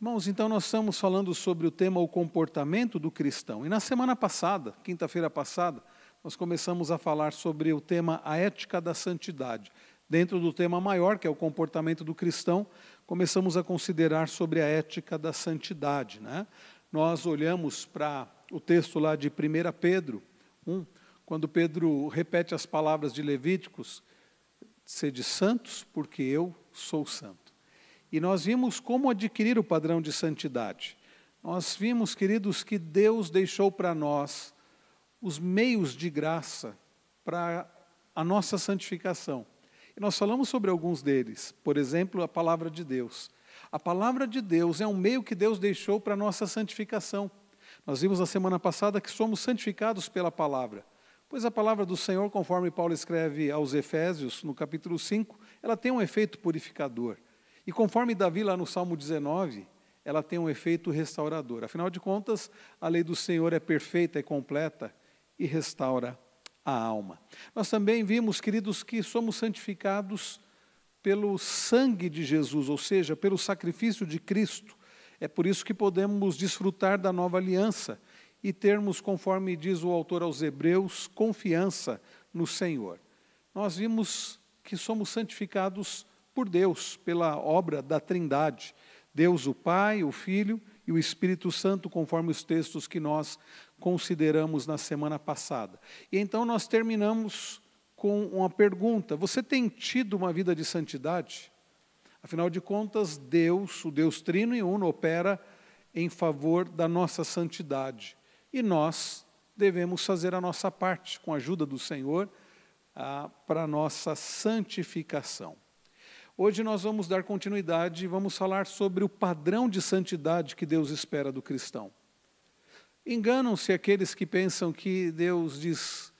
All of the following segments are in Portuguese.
Irmãos, então nós estamos falando sobre o tema o comportamento do cristão. E na semana passada, quinta-feira passada, nós começamos a falar sobre o tema a ética da santidade. Dentro do tema maior, que é o comportamento do cristão, começamos a considerar sobre a ética da santidade. Né? Nós olhamos para o texto lá de 1 Pedro 1, quando Pedro repete as palavras de Levíticos, sede santos, porque eu sou santo. E nós vimos como adquirir o padrão de santidade. Nós vimos, queridos, que Deus deixou para nós os meios de graça para a nossa santificação. E nós falamos sobre alguns deles, por exemplo, a palavra de Deus. A palavra de Deus é um meio que Deus deixou para a nossa santificação. Nós vimos na semana passada que somos santificados pela palavra. Pois a palavra do Senhor, conforme Paulo escreve aos Efésios, no capítulo 5, ela tem um efeito purificador. E conforme Davi, lá no Salmo 19, ela tem um efeito restaurador. Afinal de contas, a lei do Senhor é perfeita, é completa e restaura a alma. Nós também vimos, queridos, que somos santificados pelo sangue de Jesus, ou seja, pelo sacrifício de Cristo. É por isso que podemos desfrutar da nova aliança e termos, conforme diz o autor aos Hebreus, confiança no Senhor. Nós vimos que somos santificados por Deus, pela obra da Trindade. Deus, o Pai, o Filho e o Espírito Santo, conforme os textos que nós consideramos na semana passada. E então nós terminamos com uma pergunta: Você tem tido uma vida de santidade? Afinal de contas, Deus, o Deus Trino e Uno, opera em favor da nossa santidade. E nós devemos fazer a nossa parte, com a ajuda do Senhor, para a nossa santificação. Hoje nós vamos dar continuidade e vamos falar sobre o padrão de santidade que Deus espera do cristão. Enganam-se aqueles que pensam que Deus diz: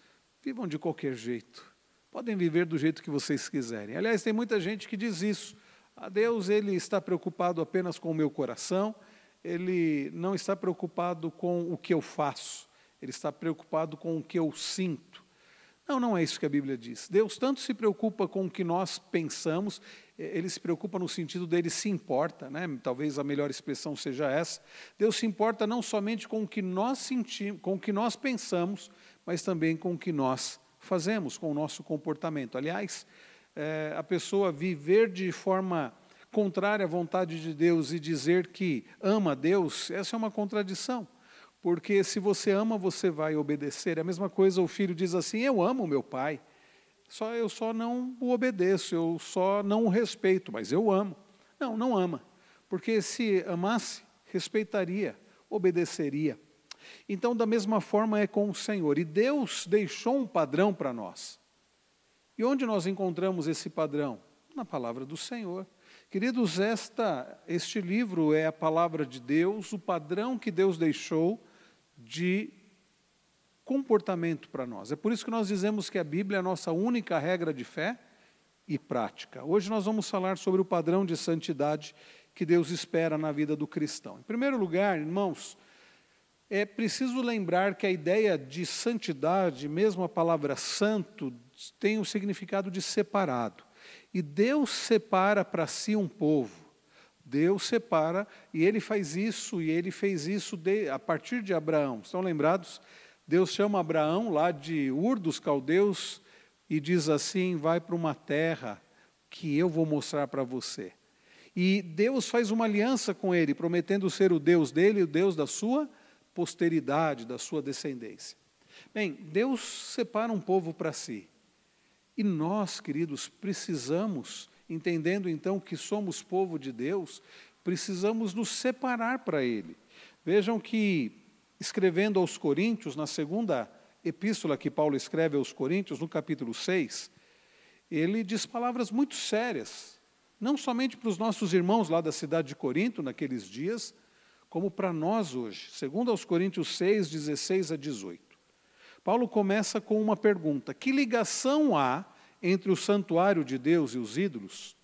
vivam de qualquer jeito, podem viver do jeito que vocês quiserem. Aliás, tem muita gente que diz isso. A Deus ele está preocupado apenas com o meu coração, ele não está preocupado com o que eu faço, ele está preocupado com o que eu sinto. Não, não é isso que a Bíblia diz. Deus tanto se preocupa com o que nós pensamos, ele se preocupa no sentido dele se importa, né? talvez a melhor expressão seja essa. Deus se importa não somente com o que nós sentimos, com o que nós pensamos, mas também com o que nós fazemos, com o nosso comportamento. Aliás, é, a pessoa viver de forma contrária à vontade de Deus e dizer que ama Deus, essa é uma contradição. Porque se você ama, você vai obedecer. É a mesma coisa o filho diz assim: Eu amo meu pai só eu só não o obedeço, eu só não o respeito, mas eu amo. Não, não ama. Porque se amasse, respeitaria, obedeceria. Então, da mesma forma é com o Senhor. E Deus deixou um padrão para nós. E onde nós encontramos esse padrão? Na palavra do Senhor. Queridos, esta, este livro é a palavra de Deus, o padrão que Deus deixou de comportamento para nós. É por isso que nós dizemos que a Bíblia é a nossa única regra de fé e prática. Hoje nós vamos falar sobre o padrão de santidade que Deus espera na vida do cristão. Em primeiro lugar, irmãos, é preciso lembrar que a ideia de santidade, mesmo a palavra santo, tem o significado de separado. E Deus separa para si um povo. Deus separa, e ele faz isso, e ele fez isso de, a partir de Abraão. Estão lembrados? Deus chama Abraão lá de Ur dos Caldeus e diz assim: vai para uma terra que eu vou mostrar para você. E Deus faz uma aliança com ele, prometendo ser o Deus dele e o Deus da sua posteridade, da sua descendência. Bem, Deus separa um povo para si. E nós, queridos, precisamos, entendendo então que somos povo de Deus, precisamos nos separar para Ele. Vejam que escrevendo aos Coríntios, na segunda epístola que Paulo escreve aos Coríntios, no capítulo 6, ele diz palavras muito sérias, não somente para os nossos irmãos lá da cidade de Corinto, naqueles dias, como para nós hoje. Segundo aos Coríntios 6, 16 a 18. Paulo começa com uma pergunta: Que ligação há entre o santuário de Deus e os ídolos?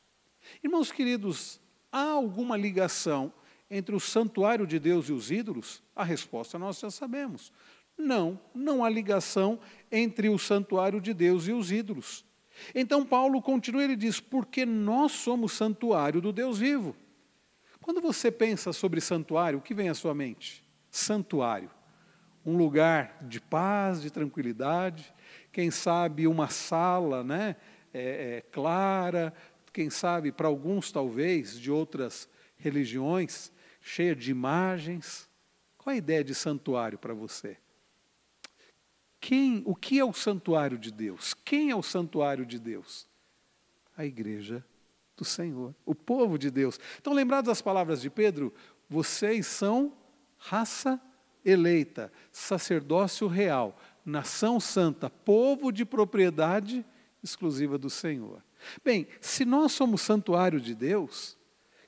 Irmãos queridos, há alguma ligação entre o santuário de Deus e os ídolos? A resposta nós já sabemos. Não, não há ligação entre o santuário de Deus e os ídolos. Então Paulo continua, ele diz: porque nós somos santuário do Deus vivo. Quando você pensa sobre santuário, o que vem à sua mente? Santuário. Um lugar de paz, de tranquilidade, quem sabe uma sala né, é, é, clara, quem sabe para alguns talvez de outras religiões, cheia de imagens. Qual a ideia de santuário para você? Quem, o que é o santuário de Deus? Quem é o santuário de Deus? A igreja do Senhor, o povo de Deus. Então, lembrados das palavras de Pedro, vocês são raça eleita, sacerdócio real, nação santa, povo de propriedade exclusiva do Senhor. Bem, se nós somos santuário de Deus,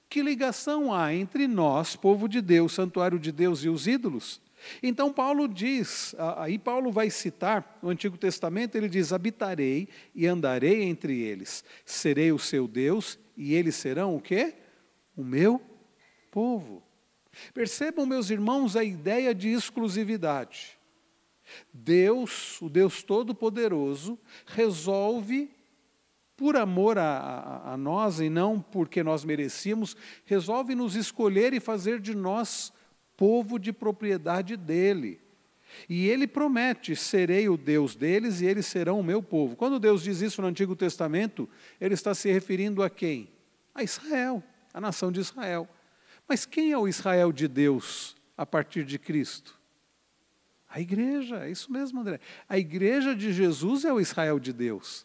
que ligação há entre nós, povo de Deus, santuário de Deus e os ídolos? Então Paulo diz, aí Paulo vai citar no Antigo Testamento, ele diz: "Habitarei e andarei entre eles, serei o seu Deus e eles serão o quê? O meu povo." Percebam, meus irmãos, a ideia de exclusividade. Deus, o Deus Todo-Poderoso, resolve por amor a, a, a, nós e não porque nós merecíamos, resolve nos escolher e fazer de nós povo de propriedade dele. E ele promete: serei o Deus deles e eles serão o meu povo. Quando Deus diz isso no Antigo Testamento, ele está se referindo a quem? A Israel, a nação de Israel. Mas quem é o Israel de Deus a partir de Cristo? A igreja, é isso mesmo, André. A igreja de Jesus é o Israel de Deus.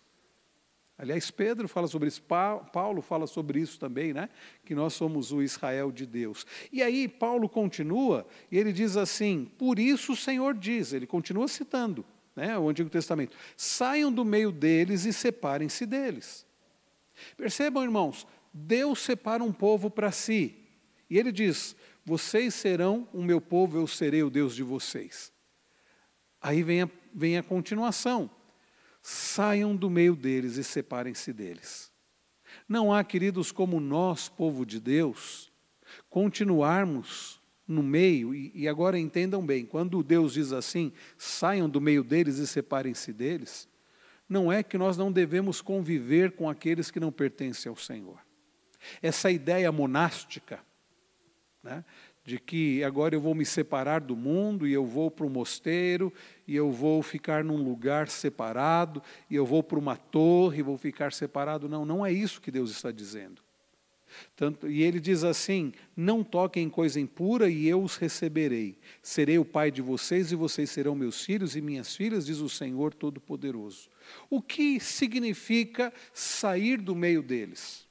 Aliás, Pedro fala sobre isso, Paulo fala sobre isso também, né? Que nós somos o Israel de Deus. E aí Paulo continua e ele diz assim: Por isso o Senhor diz, ele continua citando, né? O Antigo Testamento: Saiam do meio deles e separem-se deles. Percebam, irmãos, Deus separa um povo para si. E ele diz: Vocês serão o meu povo, eu serei o Deus de vocês. Aí vem a, vem a continuação saiam do meio deles e separem-se deles. Não há, queridos, como nós, povo de Deus, continuarmos no meio, e, e agora entendam bem, quando Deus diz assim, saiam do meio deles e separem-se deles, não é que nós não devemos conviver com aqueles que não pertencem ao Senhor. Essa ideia monástica, né, de que agora eu vou me separar do mundo e eu vou para um mosteiro e eu vou ficar num lugar separado e eu vou para uma torre e vou ficar separado. Não, não é isso que Deus está dizendo. Tanto, e ele diz assim: Não toquem em coisa impura e eu os receberei. Serei o pai de vocês e vocês serão meus filhos e minhas filhas, diz o Senhor Todo-Poderoso. O que significa sair do meio deles?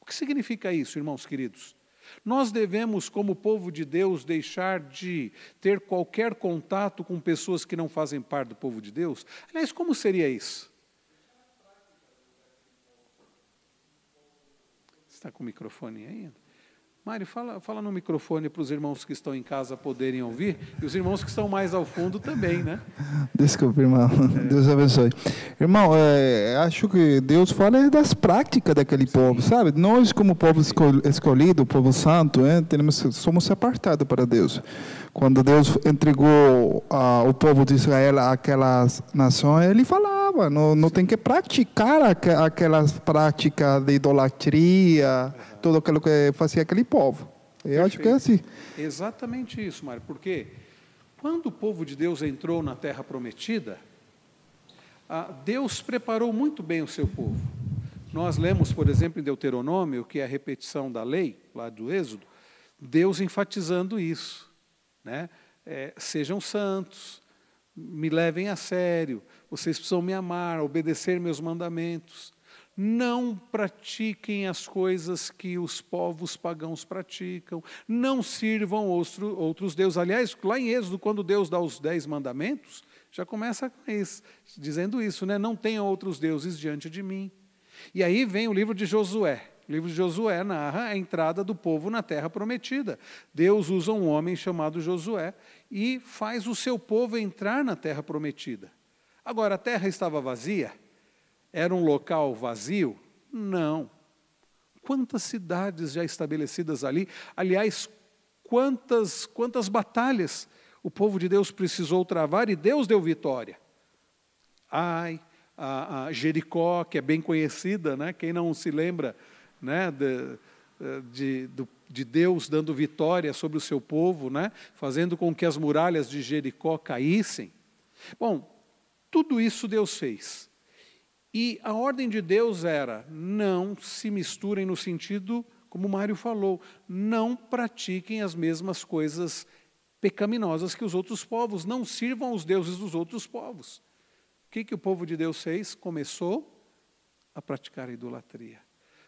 O que significa isso, irmãos queridos? Nós devemos, como povo de Deus, deixar de ter qualquer contato com pessoas que não fazem parte do povo de Deus? Aliás, como seria isso? Está com o microfone ainda? Mário, fala, fala no microfone para os irmãos que estão em casa poderem ouvir e os irmãos que estão mais ao fundo também, né? Desculpa, irmão. É. Deus abençoe. Irmão, é, acho que Deus fala das práticas daquele Sim. povo, sabe? Nós, como povo escolhido, povo santo, é, temos, somos apartados para Deus. Quando Deus entregou o povo de Israel àquelas nações, ele falava, não, não tem que praticar aquelas práticas de idolatria tudo aquilo que fazia aquele povo. Eu Perfeito. acho que é assim. Exatamente isso, Mário, porque quando o povo de Deus entrou na terra prometida, Deus preparou muito bem o seu povo. Nós lemos, por exemplo, em Deuteronômio, que é a repetição da lei, lá do Êxodo, Deus enfatizando isso. Né? É, sejam santos, me levem a sério, vocês precisam me amar, obedecer meus mandamentos não pratiquem as coisas que os povos pagãos praticam, não sirvam outro, outros deuses. Aliás, lá em Êxodo, quando Deus dá os dez mandamentos, já começa com isso, dizendo isso, né? Não tenham outros deuses diante de mim. E aí vem o livro de Josué. O livro de Josué narra a entrada do povo na terra prometida. Deus usa um homem chamado Josué e faz o seu povo entrar na terra prometida. Agora, a terra estava vazia? Era um local vazio? Não. Quantas cidades já estabelecidas ali? Aliás, quantas, quantas batalhas o povo de Deus precisou travar e Deus deu vitória. Ai, a, a Jericó, que é bem conhecida, né? quem não se lembra né, de, de, de Deus dando vitória sobre o seu povo, né? fazendo com que as muralhas de Jericó caíssem. Bom, tudo isso Deus fez. E a ordem de Deus era: não se misturem no sentido, como Mário falou, não pratiquem as mesmas coisas pecaminosas que os outros povos, não sirvam os deuses dos outros povos. O que, que o povo de Deus fez? Começou a praticar a idolatria.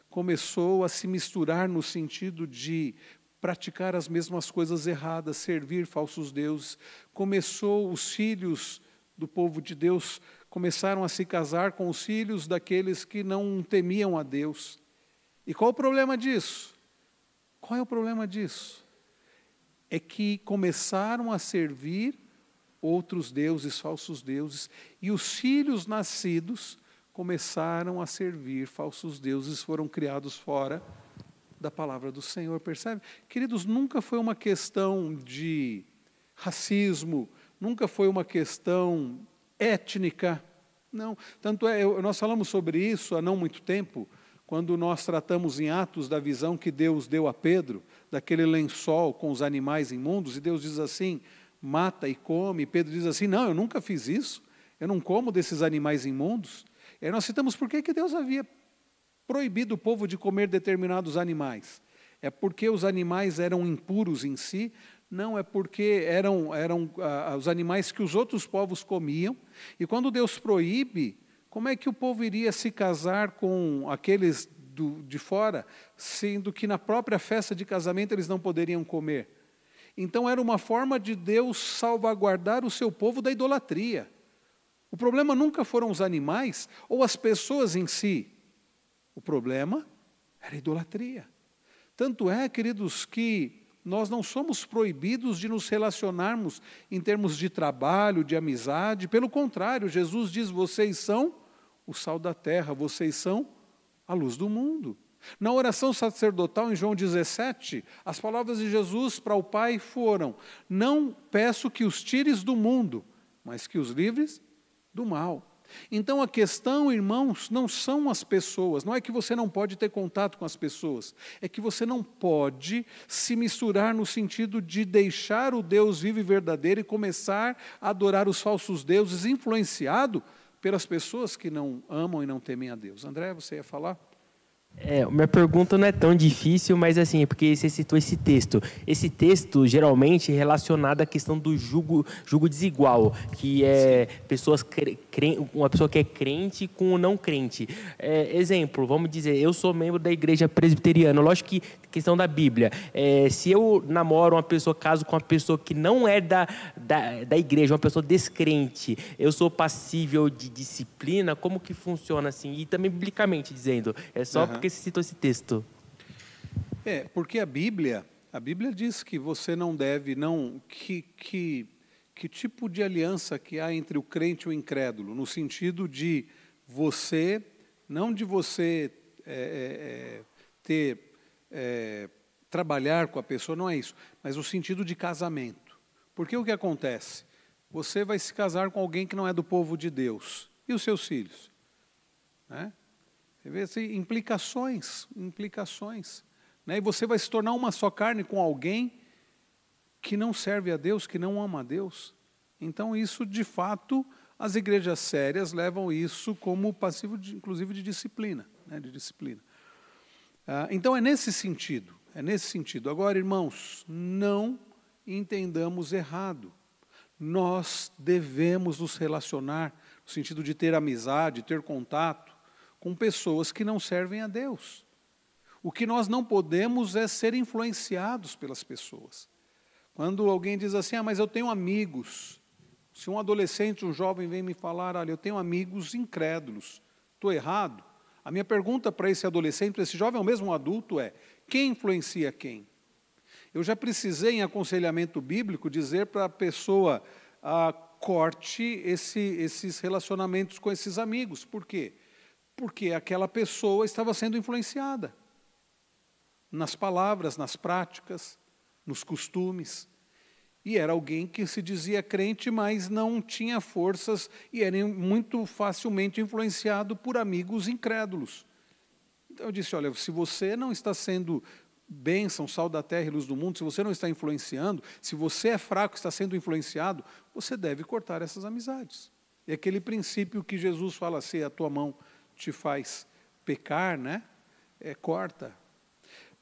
Começou a se misturar no sentido de praticar as mesmas coisas erradas, servir falsos deuses. Começou os filhos do povo de Deus começaram a se casar com os filhos daqueles que não temiam a Deus. E qual o problema disso? Qual é o problema disso? É que começaram a servir outros deuses, falsos deuses, e os filhos nascidos começaram a servir falsos deuses, foram criados fora da palavra do Senhor, percebe? Queridos, nunca foi uma questão de racismo, nunca foi uma questão étnica. Não, tanto é, nós falamos sobre isso há não muito tempo, quando nós tratamos em Atos da visão que Deus deu a Pedro, daquele lençol com os animais imundos, e Deus diz assim: mata e come. E Pedro diz assim: não, eu nunca fiz isso, eu não como desses animais imundos. E aí nós citamos por que, que Deus havia proibido o povo de comer determinados animais. É porque os animais eram impuros em si, não, é porque eram, eram ah, os animais que os outros povos comiam. E quando Deus proíbe, como é que o povo iria se casar com aqueles do, de fora, sendo que na própria festa de casamento eles não poderiam comer? Então era uma forma de Deus salvaguardar o seu povo da idolatria. O problema nunca foram os animais ou as pessoas em si. O problema era a idolatria. Tanto é, queridos, que nós não somos proibidos de nos relacionarmos em termos de trabalho, de amizade. Pelo contrário, Jesus diz: vocês são o sal da terra, vocês são a luz do mundo. Na oração sacerdotal, em João 17, as palavras de Jesus para o Pai foram: Não peço que os tires do mundo, mas que os livres do mal. Então a questão, irmãos, não são as pessoas, não é que você não pode ter contato com as pessoas, é que você não pode se misturar no sentido de deixar o Deus vivo e verdadeiro e começar a adorar os falsos deuses, influenciado pelas pessoas que não amam e não temem a Deus. André, você ia falar? É, minha pergunta não é tão difícil, mas assim, é porque você citou esse texto. Esse texto, geralmente, é relacionado à questão do jugo, jugo desigual, que é pessoas uma pessoa que é crente com o não crente. É, exemplo, vamos dizer, eu sou membro da igreja presbiteriana. Lógico que questão da Bíblia. É, se eu namoro uma pessoa, caso com uma pessoa que não é da, da, da igreja, uma pessoa descrente, eu sou passível de disciplina? Como que funciona assim? E também biblicamente dizendo, é só uhum. Porque você citou esse texto. É, porque a Bíblia, a Bíblia diz que você não deve, não, que, que, que tipo de aliança que há entre o crente e o incrédulo, no sentido de você, não de você é, é, é ter é, trabalhar com a pessoa, não é isso, mas o sentido de casamento. Porque o que acontece? Você vai se casar com alguém que não é do povo de Deus. E os seus filhos? Né? Você vê assim, implicações, implicações. Né? E você vai se tornar uma só carne com alguém que não serve a Deus, que não ama a Deus. Então, isso, de fato, as igrejas sérias levam isso como passivo, de, inclusive, de disciplina. Né? De disciplina. Ah, então é nesse sentido, é nesse sentido. Agora, irmãos, não entendamos errado. Nós devemos nos relacionar no sentido de ter amizade, ter contato com pessoas que não servem a Deus. O que nós não podemos é ser influenciados pelas pessoas. Quando alguém diz assim, ah, mas eu tenho amigos. Se um adolescente, um jovem vem me falar, olha, eu tenho amigos incrédulos, estou errado? A minha pergunta para esse adolescente, para esse jovem ou mesmo um adulto é: quem influencia quem? Eu já precisei, em aconselhamento bíblico, dizer para a pessoa: ah, corte esse, esses relacionamentos com esses amigos. Por quê? Porque aquela pessoa estava sendo influenciada nas palavras, nas práticas, nos costumes. E era alguém que se dizia crente, mas não tinha forças e era muito facilmente influenciado por amigos incrédulos. Então eu disse: olha, se você não está sendo bênção, sal da terra e luz do mundo, se você não está influenciando, se você é fraco, está sendo influenciado, você deve cortar essas amizades. E aquele princípio que Jesus fala, se a tua mão te faz pecar, né? É, corta.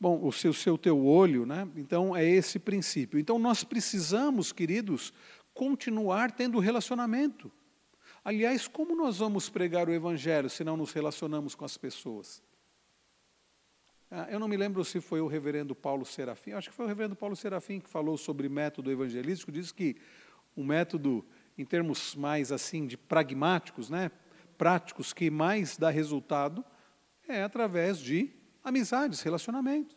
Bom, o seu, seu teu olho, né? Então é esse princípio. Então nós precisamos, queridos, continuar tendo relacionamento. Aliás, como nós vamos pregar o evangelho se não nos relacionamos com as pessoas? Ah, eu não me lembro se foi o reverendo Paulo Serafim, acho que foi o reverendo Paulo Serafim que falou sobre método evangelístico, diz que o método, em termos mais assim, de pragmáticos, né, práticos, que mais dá resultado, é através de amizades, relacionamento.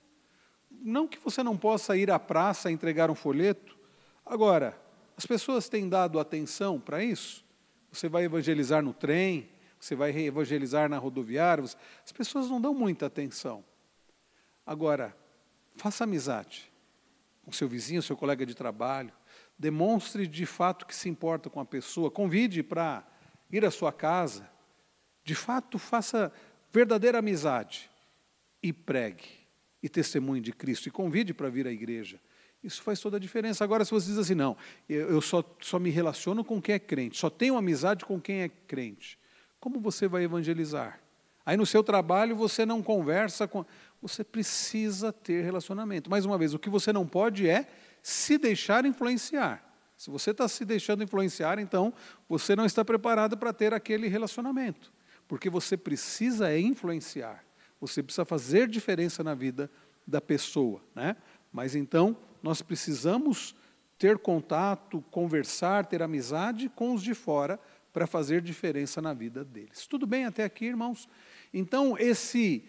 Não que você não possa ir à praça entregar um folheto. Agora, as pessoas têm dado atenção para isso? Você vai evangelizar no trem, você vai evangelizar na rodoviária, as pessoas não dão muita atenção. Agora, faça amizade com seu vizinho, seu colega de trabalho, demonstre de fato que se importa com a pessoa, convide para ir à sua casa, de fato faça verdadeira amizade e pregue e testemunhe de Cristo e convide para vir à igreja. Isso faz toda a diferença. Agora, se você diz assim, não, eu só, só me relaciono com quem é crente, só tenho amizade com quem é crente, como você vai evangelizar? Aí no seu trabalho você não conversa com. Você precisa ter relacionamento. Mais uma vez, o que você não pode é se deixar influenciar. Se você está se deixando influenciar, então você não está preparado para ter aquele relacionamento. Porque você precisa influenciar. Você precisa fazer diferença na vida da pessoa. Né? Mas então, nós precisamos ter contato, conversar, ter amizade com os de fora para fazer diferença na vida deles. Tudo bem até aqui, irmãos? Então, esse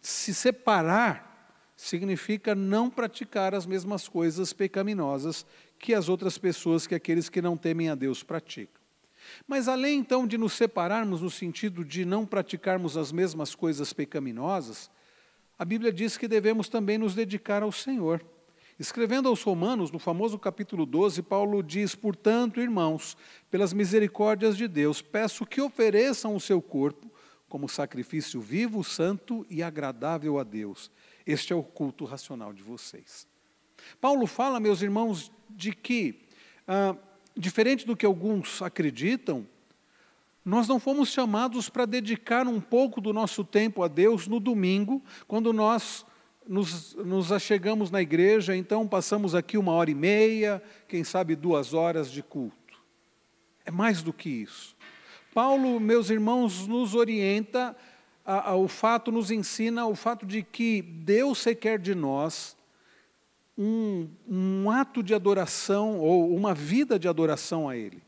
se separar significa não praticar as mesmas coisas pecaminosas que as outras pessoas, que aqueles que não temem a Deus praticam. Mas além então de nos separarmos no sentido de não praticarmos as mesmas coisas pecaminosas, a Bíblia diz que devemos também nos dedicar ao Senhor. Escrevendo aos Romanos, no famoso capítulo 12, Paulo diz: Portanto, irmãos, pelas misericórdias de Deus, peço que ofereçam o seu corpo como sacrifício vivo, santo e agradável a Deus. Este é o culto racional de vocês. Paulo fala, meus irmãos, de que, ah, diferente do que alguns acreditam, nós não fomos chamados para dedicar um pouco do nosso tempo a Deus no domingo, quando nós nos, nos achegamos na igreja, então passamos aqui uma hora e meia, quem sabe duas horas de culto. É mais do que isso. Paulo, meus irmãos, nos orienta, a, a, o fato, nos ensina o fato de que Deus requer de nós um, um ato de adoração ou uma vida de adoração a Ele.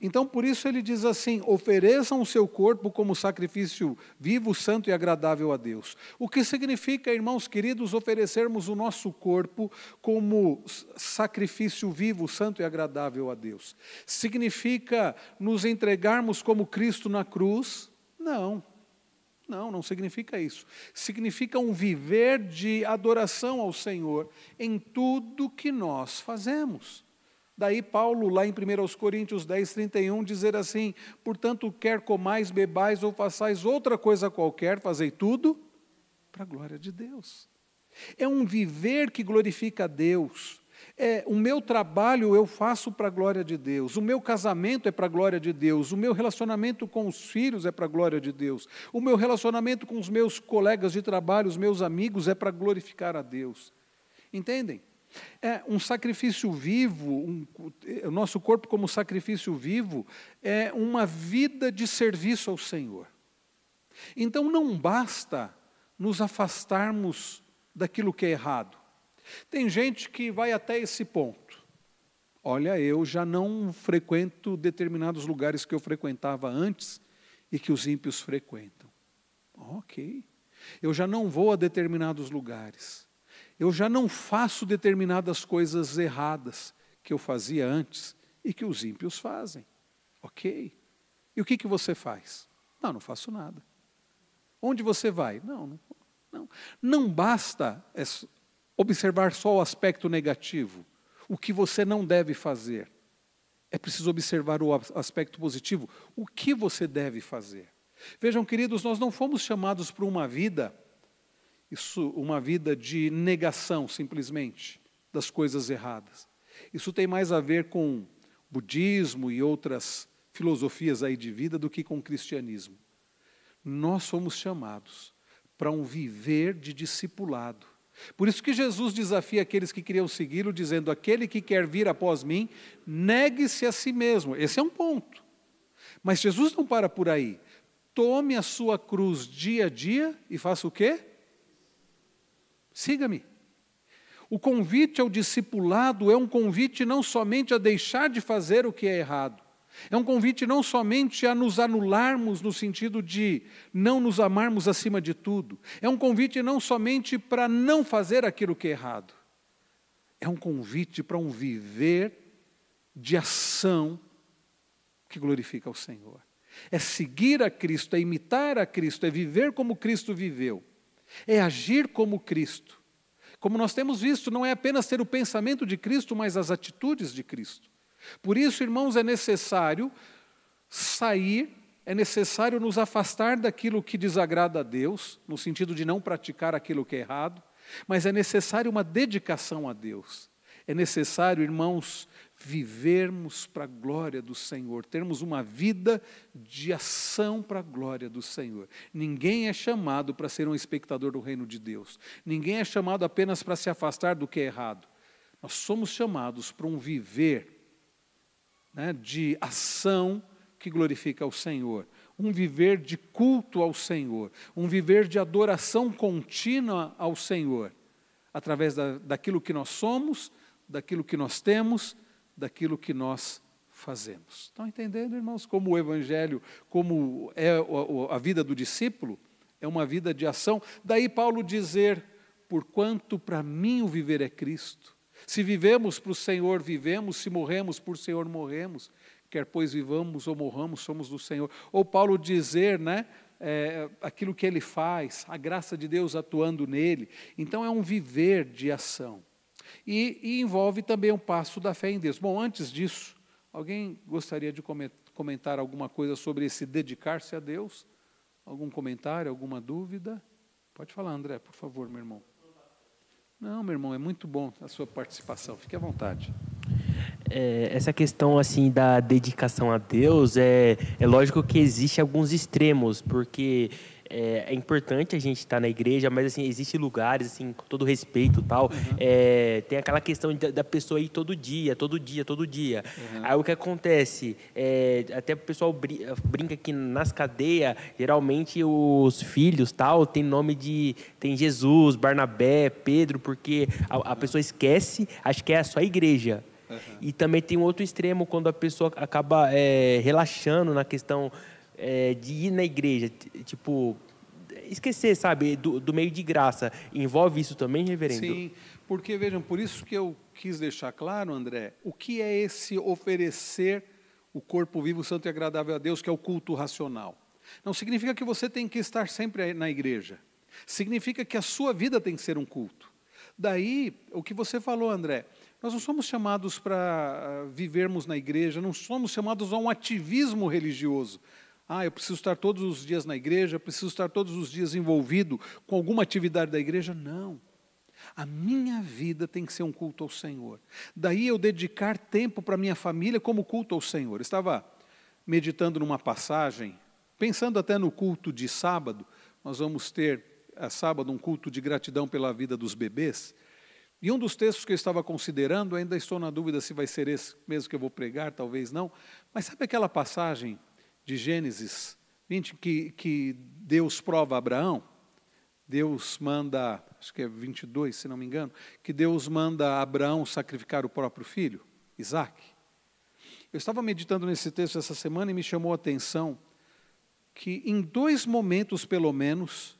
Então, por isso ele diz assim: ofereçam o seu corpo como sacrifício vivo, santo e agradável a Deus. O que significa, irmãos queridos, oferecermos o nosso corpo como sacrifício vivo, santo e agradável a Deus? Significa nos entregarmos como Cristo na cruz? Não. Não, não significa isso. Significa um viver de adoração ao Senhor em tudo que nós fazemos. Daí Paulo, lá em 1 Coríntios 10, 31, dizer assim: Portanto, quer comais, bebais ou façais outra coisa qualquer, fazei tudo para a glória de Deus. É um viver que glorifica a Deus. É, o meu trabalho eu faço para a glória de Deus, o meu casamento é para a glória de Deus, o meu relacionamento com os filhos é para a glória de Deus, o meu relacionamento com os meus colegas de trabalho, os meus amigos é para glorificar a Deus. Entendem? É um sacrifício vivo, um, o nosso corpo como sacrifício vivo é uma vida de serviço ao Senhor. Então não basta nos afastarmos daquilo que é errado. Tem gente que vai até esse ponto. Olha, eu já não frequento determinados lugares que eu frequentava antes e que os ímpios frequentam. Ok. Eu já não vou a determinados lugares eu já não faço determinadas coisas erradas que eu fazia antes e que os ímpios fazem. Ok. E o que, que você faz? Não, não faço nada. Onde você vai? Não, não. Não, não basta observar só o aspecto negativo, o que você não deve fazer. É preciso observar o aspecto positivo, o que você deve fazer. Vejam, queridos, nós não fomos chamados para uma vida isso uma vida de negação simplesmente das coisas erradas. Isso tem mais a ver com budismo e outras filosofias aí de vida do que com o cristianismo. Nós somos chamados para um viver de discipulado. Por isso que Jesus desafia aqueles que queriam segui-lo, dizendo: Aquele que quer vir após mim, negue-se a si mesmo. Esse é um ponto. Mas Jesus não para por aí. Tome a sua cruz dia a dia e faça o quê? Siga-me. O convite ao discipulado é um convite não somente a deixar de fazer o que é errado, é um convite não somente a nos anularmos no sentido de não nos amarmos acima de tudo, é um convite não somente para não fazer aquilo que é errado, é um convite para um viver de ação que glorifica o Senhor. É seguir a Cristo, é imitar a Cristo, é viver como Cristo viveu, é agir como Cristo. Como nós temos visto, não é apenas ter o pensamento de Cristo, mas as atitudes de Cristo. Por isso, irmãos, é necessário sair, é necessário nos afastar daquilo que desagrada a Deus, no sentido de não praticar aquilo que é errado, mas é necessário uma dedicação a Deus. É necessário, irmãos, vivermos para a glória do Senhor, termos uma vida de ação para a glória do Senhor. Ninguém é chamado para ser um espectador do reino de Deus. Ninguém é chamado apenas para se afastar do que é errado. Nós somos chamados para um viver né, de ação que glorifica ao Senhor, um viver de culto ao Senhor, um viver de adoração contínua ao Senhor, através da, daquilo que nós somos, daquilo que nós temos, daquilo que nós fazemos. Estão entendendo, irmãos, como o Evangelho, como é a vida do discípulo, é uma vida de ação. Daí Paulo dizer: porquanto para mim o viver é Cristo se vivemos para o Senhor, vivemos, se morremos por Senhor, morremos. Quer pois vivamos ou morramos, somos do Senhor. Ou Paulo dizer, né? É, aquilo que ele faz, a graça de Deus atuando nele. Então é um viver de ação. E, e envolve também o um passo da fé em Deus. Bom, antes disso, alguém gostaria de comentar alguma coisa sobre esse dedicar-se a Deus? Algum comentário, alguma dúvida? Pode falar, André, por favor, meu irmão. Não, meu irmão, é muito bom a sua participação. Fique à vontade. É, essa questão assim da dedicação a Deus é, é lógico que existe alguns extremos, porque é, é, importante a gente estar na igreja, mas assim, existem lugares, assim, com todo respeito tal, uhum. é, tem aquela questão da, da, pessoa ir todo dia, todo dia, todo dia. Uhum. Aí o que acontece? É, até o pessoal brinca que nas cadeias, geralmente os filhos tal, tem nome de. tem Jesus, Barnabé, Pedro, porque a, a pessoa esquece, acho que é a igreja. Uhum. E também tem um outro extremo, quando a pessoa acaba é, relaxando na questão é, de ir na igreja, tipo, esquecer, sabe, do, do, meio de graça. Envolve isso também, reverendo? Sim, porque vejam, por isso que eu quis deixar claro, André, o que é esse oferecer o corpo vivo, santo e agradável a Deus, que é o culto racional. Não significa que você tem que estar sempre na igreja. Significa que a sua vida tem que ser um culto. Daí, o que você falou, André, nós não somos chamados para ah, vivermos na igreja, não somos chamados a um ativismo religioso. Ah, eu preciso estar todos os dias na igreja, preciso estar todos os dias envolvido com alguma atividade da igreja. Não. A minha vida tem que ser um culto ao Senhor. Daí eu dedicar tempo para minha família como culto ao Senhor. estava meditando numa passagem, pensando até no culto de sábado. Nós vamos ter a sábado um culto de gratidão pela vida dos bebês. E um dos textos que eu estava considerando, ainda estou na dúvida se vai ser esse mesmo que eu vou pregar, talvez não, mas sabe aquela passagem de Gênesis 20, que, que Deus prova a Abraão, Deus manda, acho que é 22, se não me engano, que Deus manda Abraão sacrificar o próprio filho, Isaac. Eu estava meditando nesse texto essa semana e me chamou a atenção que em dois momentos, pelo menos,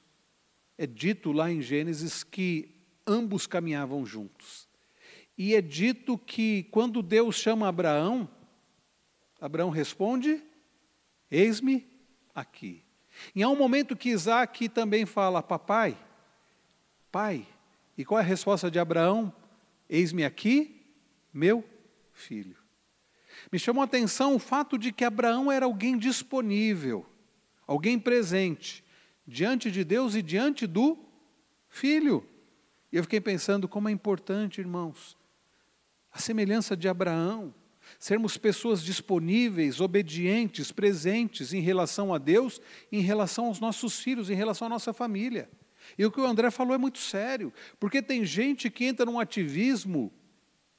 é dito lá em Gênesis que ambos caminhavam juntos. E é dito que quando Deus chama Abraão, Abraão responde: Eis-me aqui. E há um momento que Isaac também fala, papai, pai. E qual é a resposta de Abraão? Eis-me aqui, meu filho. Me chamou a atenção o fato de que Abraão era alguém disponível, alguém presente, diante de Deus e diante do Filho. E eu fiquei pensando como é importante, irmãos, a semelhança de Abraão, sermos pessoas disponíveis, obedientes, presentes em relação a Deus, em relação aos nossos filhos, em relação à nossa família. E o que o André falou é muito sério, porque tem gente que entra num ativismo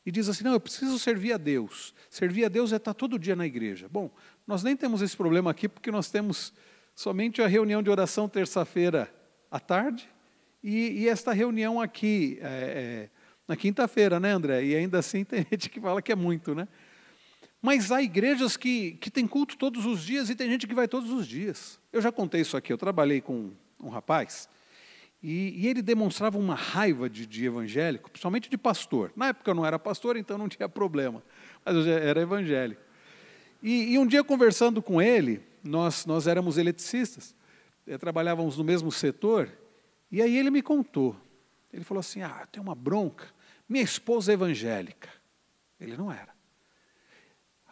e diz assim: não, eu preciso servir a Deus. Servir a Deus é estar todo dia na igreja. Bom, nós nem temos esse problema aqui, porque nós temos somente a reunião de oração terça-feira à tarde e, e, esta reunião aqui é, é, na quinta-feira, né, André? E ainda assim tem gente que fala que é muito, né? Mas há igrejas que, que têm culto todos os dias e tem gente que vai todos os dias. Eu já contei isso aqui, eu trabalhei com um rapaz e, e ele demonstrava uma raiva de, de, evangélico, principalmente de pastor. Na época eu não era pastor, então não tinha problema, mas eu era evangélico. E, e um dia conversando com ele, nós, nós éramos eletricistas, eh, trabalhávamos no mesmo setor, e aí ele me contou. Ele falou assim: Ah, tem uma bronca. Minha esposa é evangélica. Ele não era.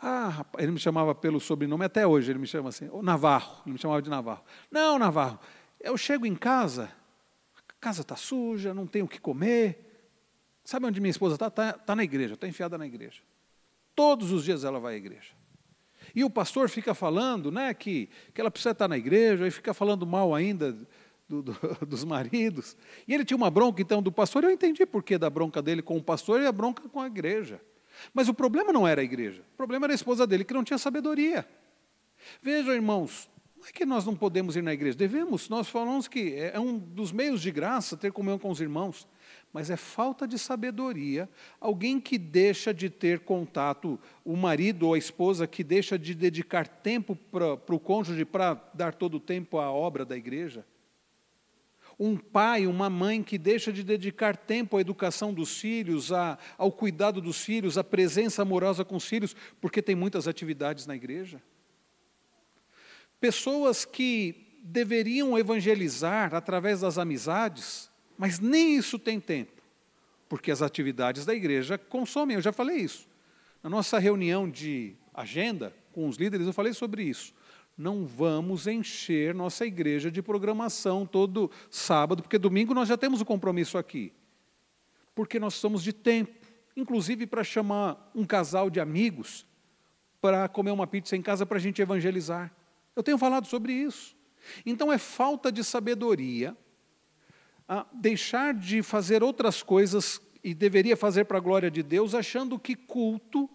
Ah, rapaz, ele me chamava pelo sobrenome, até hoje ele me chama assim, Navarro, ele me chamava de Navarro. Não, Navarro, eu chego em casa, a casa está suja, não tenho o que comer. Sabe onde minha esposa está? Está tá na igreja, está enfiada na igreja. Todos os dias ela vai à igreja. E o pastor fica falando né, que, que ela precisa estar na igreja, e fica falando mal ainda do, do, dos maridos. E ele tinha uma bronca, então, do pastor, eu entendi por que da bronca dele com o pastor e a bronca com a igreja. Mas o problema não era a igreja, o problema era a esposa dele, que não tinha sabedoria. Vejam, irmãos, não é que nós não podemos ir na igreja, devemos, nós falamos que é, é um dos meios de graça ter comunhão com os irmãos, mas é falta de sabedoria, alguém que deixa de ter contato, o marido ou a esposa que deixa de dedicar tempo para o cônjuge para dar todo o tempo à obra da igreja um pai, uma mãe que deixa de dedicar tempo à educação dos filhos, a, ao cuidado dos filhos, à presença amorosa com os filhos, porque tem muitas atividades na igreja. Pessoas que deveriam evangelizar através das amizades, mas nem isso tem tempo, porque as atividades da igreja consomem, eu já falei isso. Na nossa reunião de agenda com os líderes, eu falei sobre isso não vamos encher nossa igreja de programação todo sábado, porque domingo nós já temos o compromisso aqui. Porque nós somos de tempo, inclusive para chamar um casal de amigos para comer uma pizza em casa para a gente evangelizar. Eu tenho falado sobre isso. Então é falta de sabedoria deixar de fazer outras coisas e deveria fazer para a glória de Deus, achando que culto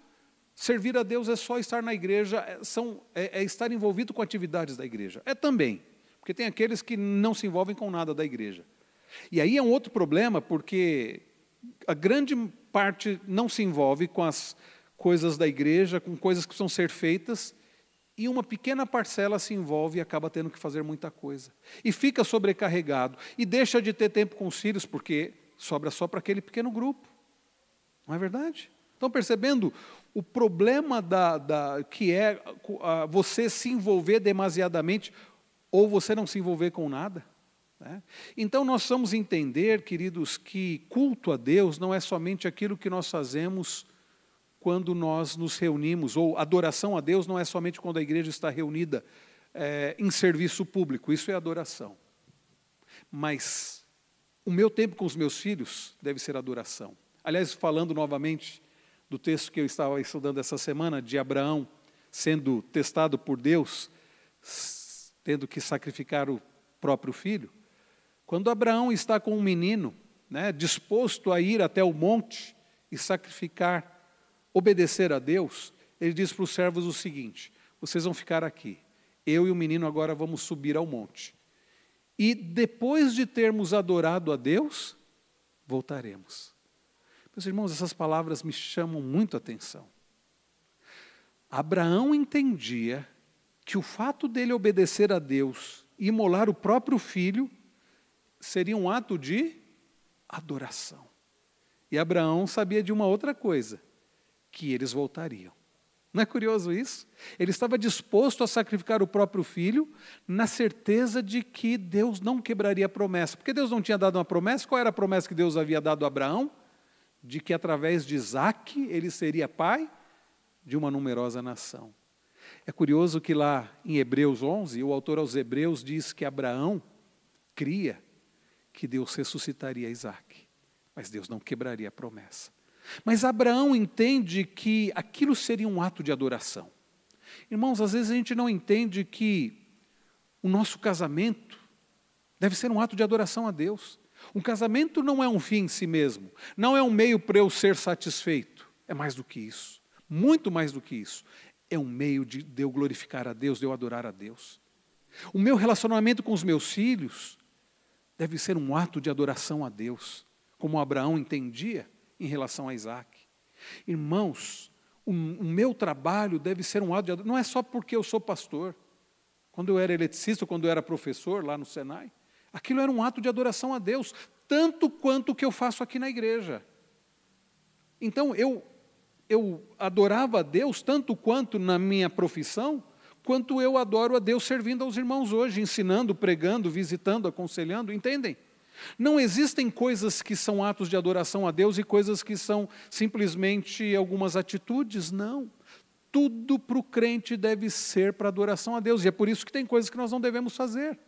Servir a Deus é só estar na igreja, é, são, é, é estar envolvido com atividades da igreja. É também, porque tem aqueles que não se envolvem com nada da igreja. E aí é um outro problema, porque a grande parte não se envolve com as coisas da igreja, com coisas que precisam ser feitas, e uma pequena parcela se envolve e acaba tendo que fazer muita coisa. E fica sobrecarregado, e deixa de ter tempo com os filhos, porque sobra só para aquele pequeno grupo. Não é verdade? Estão percebendo o problema da, da, que é você se envolver demasiadamente ou você não se envolver com nada. Né? Então nós vamos entender, queridos, que culto a Deus não é somente aquilo que nós fazemos quando nós nos reunimos, ou adoração a Deus não é somente quando a igreja está reunida é, em serviço público, isso é adoração. Mas o meu tempo com os meus filhos deve ser adoração. Aliás, falando novamente do texto que eu estava estudando essa semana, de Abraão sendo testado por Deus, tendo que sacrificar o próprio filho. Quando Abraão está com um menino, né, disposto a ir até o monte e sacrificar, obedecer a Deus, ele diz para os servos o seguinte: vocês vão ficar aqui, eu e o menino agora vamos subir ao monte. E depois de termos adorado a Deus, voltaremos. Meus irmãos, essas palavras me chamam muito a atenção. Abraão entendia que o fato dele obedecer a Deus e imolar o próprio filho seria um ato de adoração. E Abraão sabia de uma outra coisa, que eles voltariam. Não é curioso isso? Ele estava disposto a sacrificar o próprio filho, na certeza de que Deus não quebraria a promessa. Porque Deus não tinha dado uma promessa, qual era a promessa que Deus havia dado a Abraão? De que através de Isaac ele seria pai de uma numerosa nação. É curioso que lá em Hebreus 11, o autor aos Hebreus diz que Abraão cria que Deus ressuscitaria Isaac, mas Deus não quebraria a promessa. Mas Abraão entende que aquilo seria um ato de adoração. Irmãos, às vezes a gente não entende que o nosso casamento deve ser um ato de adoração a Deus. Um casamento não é um fim em si mesmo, não é um meio para eu ser satisfeito. É mais do que isso, muito mais do que isso. É um meio de, eu glorificar a Deus, de eu adorar a Deus. O meu relacionamento com os meus filhos deve ser um ato de adoração a Deus, como Abraão entendia em relação a Isaac. Irmãos, o, o meu trabalho deve ser um ato de adoração, não é só porque eu sou pastor. Quando eu era eletricista, quando eu era professor lá no Senai, aquilo era um ato de adoração a Deus, tanto quanto o que eu faço aqui na igreja. Então, eu, eu adorava a Deus tanto quanto na minha profissão, quanto eu adoro a Deus servindo aos irmãos hoje, ensinando, pregando, visitando, aconselhando, entendem? Não existem coisas que são atos de adoração a Deus e coisas que são simplesmente algumas atitudes, não. Tudo para o crente deve ser para adoração a Deus, e é por isso que tem coisas que nós não devemos fazer,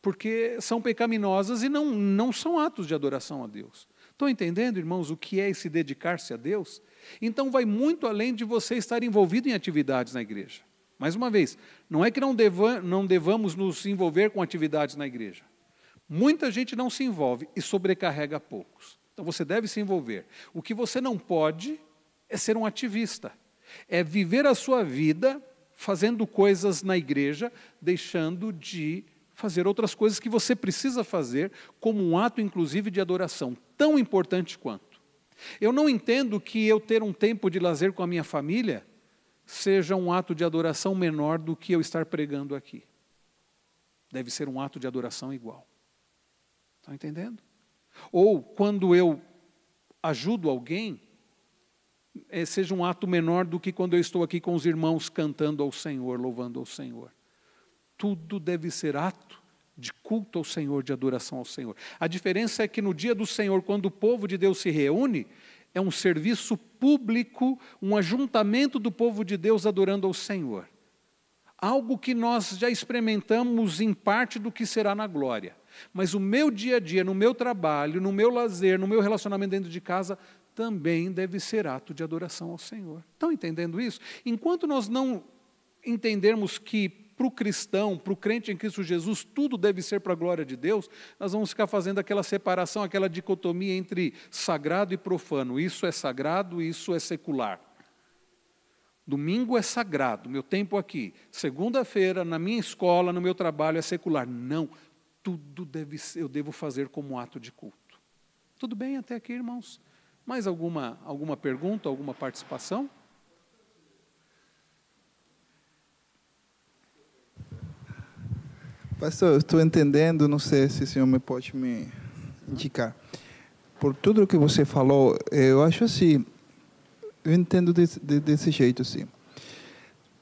porque são pecaminosas e não, não são atos de adoração a Deus. Estão entendendo, irmãos, o que é esse dedicar-se a Deus? Então vai muito além de você estar envolvido em atividades na igreja. Mais uma vez, não é que não, deva, não devamos nos envolver com atividades na igreja. Muita gente não se envolve e sobrecarrega poucos. Então você deve se envolver. O que você não pode é ser um ativista, é viver a sua vida fazendo coisas na igreja, deixando de fazer outras coisas que você precisa fazer, como um ato, inclusive, de adoração, tão importante quanto. Eu não entendo que eu ter um tempo de lazer com a minha família seja um ato de adoração menor do que eu estar pregando aqui. Deve ser um ato de adoração igual. Estão entendendo? Ou quando eu ajudo alguém, é, seja um ato menor do que quando eu estou aqui com os irmãos cantando ao Senhor, louvando ao Senhor. Tudo deve ser ato de culto ao Senhor, de adoração ao Senhor. A diferença é que no dia do Senhor, quando o povo de Deus se reúne, é um serviço público, um ajuntamento do povo de Deus adorando ao Senhor. Algo que nós já experimentamos em parte do que será na glória. Mas o meu dia a dia, no meu trabalho, no meu lazer, no meu relacionamento dentro de casa, também deve ser ato de adoração ao Senhor. Estão entendendo isso? Enquanto nós não entendermos que para o cristão, para o crente em Cristo Jesus, tudo deve ser para a glória de Deus, nós vamos ficar fazendo aquela separação, aquela dicotomia entre sagrado e profano. Isso é sagrado, isso é secular. Domingo é sagrado, meu tempo aqui. Segunda-feira, na minha escola, no meu trabalho, é secular. Não, tudo deve, eu devo fazer como ato de culto. Tudo bem até aqui, irmãos? Mais alguma, alguma pergunta, alguma participação? Pastor, eu estou entendendo, não sei se o senhor me pode me indicar. Por tudo o que você falou, eu acho assim, eu entendo desse, desse jeito assim.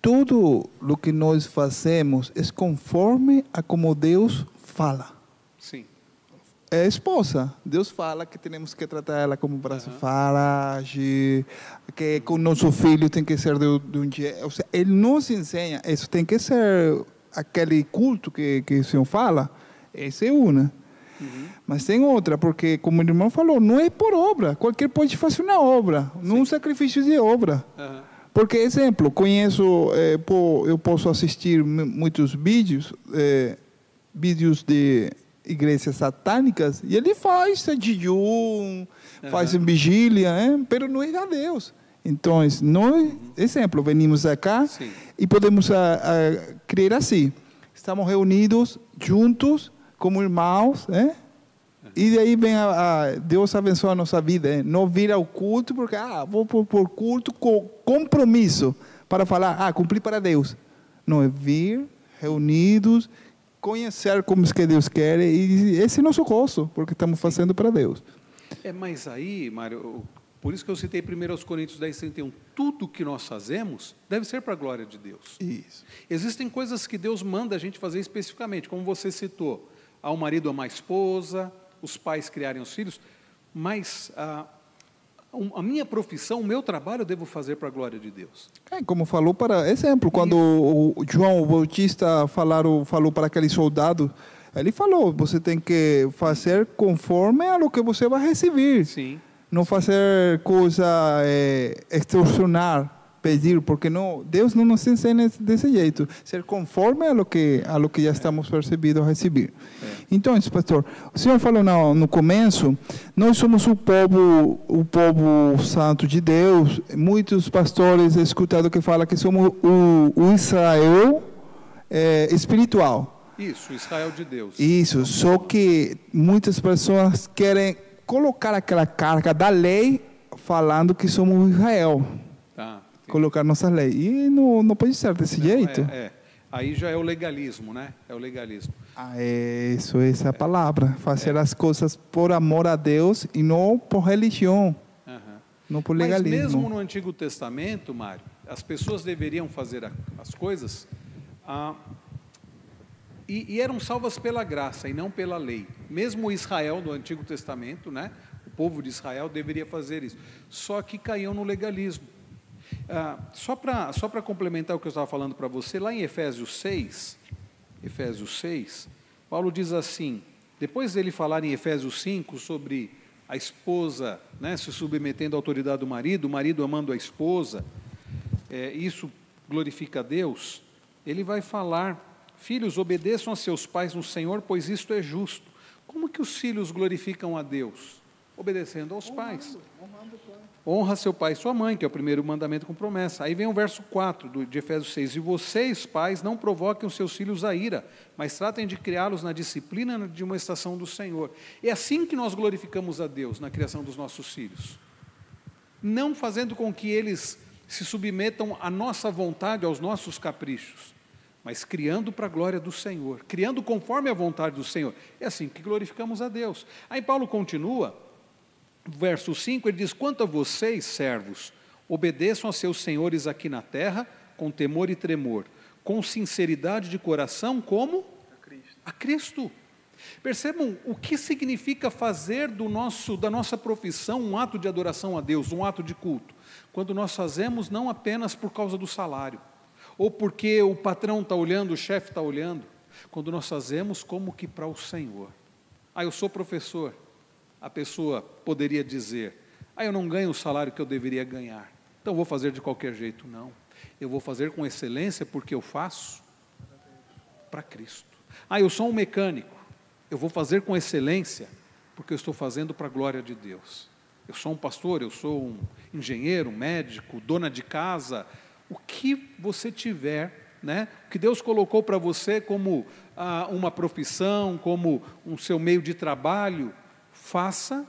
Tudo o que nós fazemos é conforme a como Deus fala. Sim. É a esposa. Deus fala que temos que tratar ela como braço uhum. fala, agir, que com nosso filho tem que ser de, de um dia. Ou seja, ele nos ensina, isso tem que ser aquele culto que, que o Senhor fala, esse é uma. Uhum. Mas tem outra, porque, como o irmão falou, não é por obra. Qualquer pode fazer uma obra, Sim. não um sacrifício de obra. Uhum. Porque, exemplo, conheço, é, eu posso assistir muitos vídeos, é, vídeos de igrejas satânicas, e ele faz jejum, uhum. faz vigília, né? mas não é a Deus. Então, nós, exemplo, venimos cá Sim. e podemos a, a, crer assim. Estamos reunidos juntos como irmãos, né? E daí vem a, a, Deus abençoa a nossa vida, né? não vir ao culto porque ah, vou por, por culto com compromisso para falar, ah, cumprir para Deus. Não é vir reunidos, conhecer como é que Deus quer e esse é nosso gosto, porque estamos fazendo para Deus. É, mas aí, Mário, por isso que eu citei primeiro aos Coríntios 10, 31. Tudo que nós fazemos deve ser para a glória de Deus. Isso. Existem coisas que Deus manda a gente fazer especificamente, como você citou, ao marido amar a esposa, os pais criarem os filhos, mas a, a minha profissão, o meu trabalho eu devo fazer para a glória de Deus. É, como falou para exemplo, quando o João Bautista falaram, falou para aquele soldado, Ele falou, você tem que fazer conforme a lo que você vai receber. Sim. Não fazer coisa é, extorsionar, pedir, porque não, Deus não nos ensina desse jeito. Ser conforme a lo que a lo que já estamos percebidos a receber. Então, pastor, o senhor falou no, no começo, nós somos o povo, o povo santo de Deus. Muitos pastores escutado que fala que somos o, o Israel é, espiritual. Isso, Israel de Deus. Isso, só que muitas pessoas querem colocar aquela carga da lei falando que somos Israel. Tá. Colocar nossas leis. E não, não pode ser desse Não, jeito. É, é. Aí já é o legalismo, né? É o legalismo. Ah, é, isso, essa é a palavra. Fazer as coisas por amor a Deus e não por religião, Aham. não por Mas legalismo. mesmo no Antigo Testamento, Mário, as pessoas deveriam fazer as coisas ah, e, e eram salvas pela graça e não pela lei. Mesmo Israel do Antigo Testamento, né? O povo de Israel deveria fazer isso. Só que caíam no legalismo. Ah, só para só complementar o que eu estava falando para você, lá em Efésios 6, Efésios 6, Paulo diz assim, depois dele falar em Efésios 5 sobre a esposa né, se submetendo à autoridade do marido, o marido amando a esposa, é, isso glorifica a Deus, ele vai falar, filhos, obedeçam a seus pais no Senhor, pois isto é justo. Como que os filhos glorificam a Deus? Obedecendo aos pais. Honra seu pai e sua mãe, que é o primeiro mandamento com promessa. Aí vem o verso 4 do, de Efésios 6. E vocês, pais, não provoquem os seus filhos a ira, mas tratem de criá-los na disciplina de uma estação do Senhor. É assim que nós glorificamos a Deus na criação dos nossos filhos. Não fazendo com que eles se submetam à nossa vontade, aos nossos caprichos, mas criando para a glória do Senhor, criando conforme a vontade do Senhor. É assim que glorificamos a Deus. Aí Paulo continua, verso 5, ele diz: Quanto a vocês, servos, obedeçam a seus senhores aqui na terra, com temor e tremor, com sinceridade de coração, como? A Cristo. Percebam o que significa fazer do nosso, da nossa profissão um ato de adoração a Deus, um ato de culto. Quando nós fazemos não apenas por causa do salário, ou porque o patrão está olhando, o chefe está olhando, quando nós fazemos como que para o Senhor. Ah, eu sou professor. A pessoa poderia dizer: Ah, eu não ganho o salário que eu deveria ganhar, então vou fazer de qualquer jeito. Não. Eu vou fazer com excelência porque eu faço para Cristo. Ah, eu sou um mecânico. Eu vou fazer com excelência porque eu estou fazendo para a glória de Deus. Eu sou um pastor, eu sou um engenheiro, um médico, dona de casa, o que você tiver, né? O que Deus colocou para você como ah, uma profissão, como um seu meio de trabalho, faça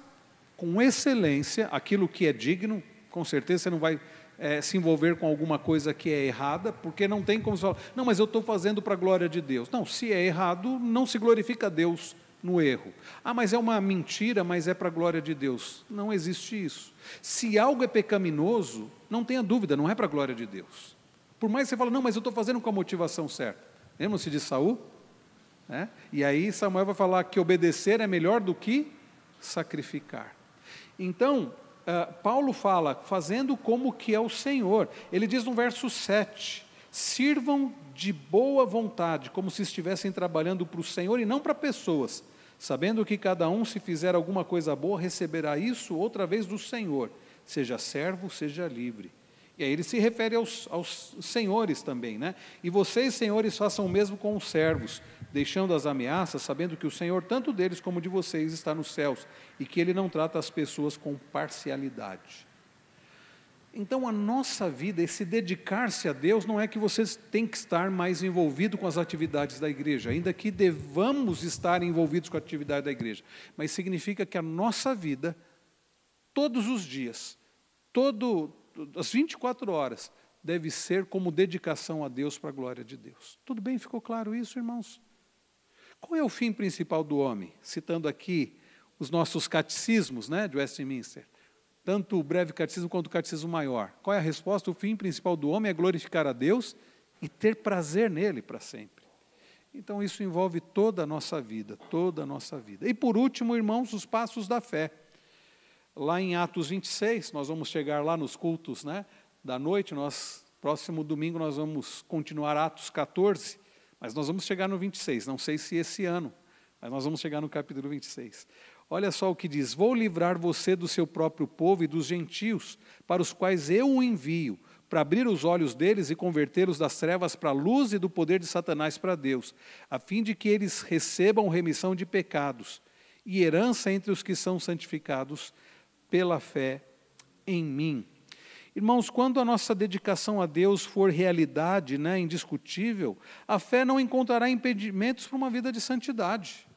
com excelência aquilo que é digno. Com certeza você não vai eh, se envolver com alguma coisa que é errada, porque não tem como você falar, não, mas eu estou fazendo para a glória de Deus. Não, se é errado, não se glorifica a Deus no erro. Ah, mas é uma mentira, mas é para a glória de Deus. Não existe isso. Se algo é pecaminoso, não tenha dúvida, não é para a glória de Deus. Por mais que você fale, não, mas eu estou fazendo com a motivação certa. Lembram-se de Saul? Né? E aí Samuel vai falar que obedecer é melhor do que sacrificar. Então, uh, Paulo fala, fazendo como que é o Senhor. Ele diz no verso 7, sirvam de boa vontade, como se estivessem trabalhando para o Senhor e não para pessoas, sabendo que cada um, se fizer alguma coisa boa, receberá isso outra vez do Senhor, seja servo, seja livre. E aí ele se refere aos, aos senhores também, né? E vocês, senhores, façam o mesmo com os servos, deixando as ameaças, sabendo que o Senhor, tanto deles como de vocês, está nos céus, e que Ele não trata as pessoas com parcialidade. Então, a nossa vida, esse dedicar-se a Deus, não é que você tem que estar mais envolvido com as atividades da igreja, ainda que devamos estar envolvidos com a atividade da igreja, mas significa que a nossa vida, todos os dias, todo, as 24 horas, deve ser como dedicação a Deus para a glória de Deus. Tudo bem? Ficou claro isso, irmãos? Qual é o fim principal do homem? Citando aqui os nossos catecismos né, de Westminster tanto o breve catecismo quanto o catecismo maior. Qual é a resposta? O fim principal do homem é glorificar a Deus e ter prazer nele para sempre. Então isso envolve toda a nossa vida, toda a nossa vida. E por último, irmãos, os passos da fé. Lá em Atos 26, nós vamos chegar lá nos cultos, né, da noite, nós próximo domingo nós vamos continuar Atos 14, mas nós vamos chegar no 26, não sei se esse ano, Mas nós vamos chegar no capítulo 26. Olha só o que diz: Vou livrar você do seu próprio povo e dos gentios, para os quais eu o envio, para abrir os olhos deles e convertê-los das trevas para a luz e do poder de Satanás para Deus, a fim de que eles recebam remissão de pecados e herança entre os que são santificados pela fé em mim. Irmãos, quando a nossa dedicação a Deus for realidade, né, indiscutível, a fé não encontrará impedimentos para uma vida de santidade.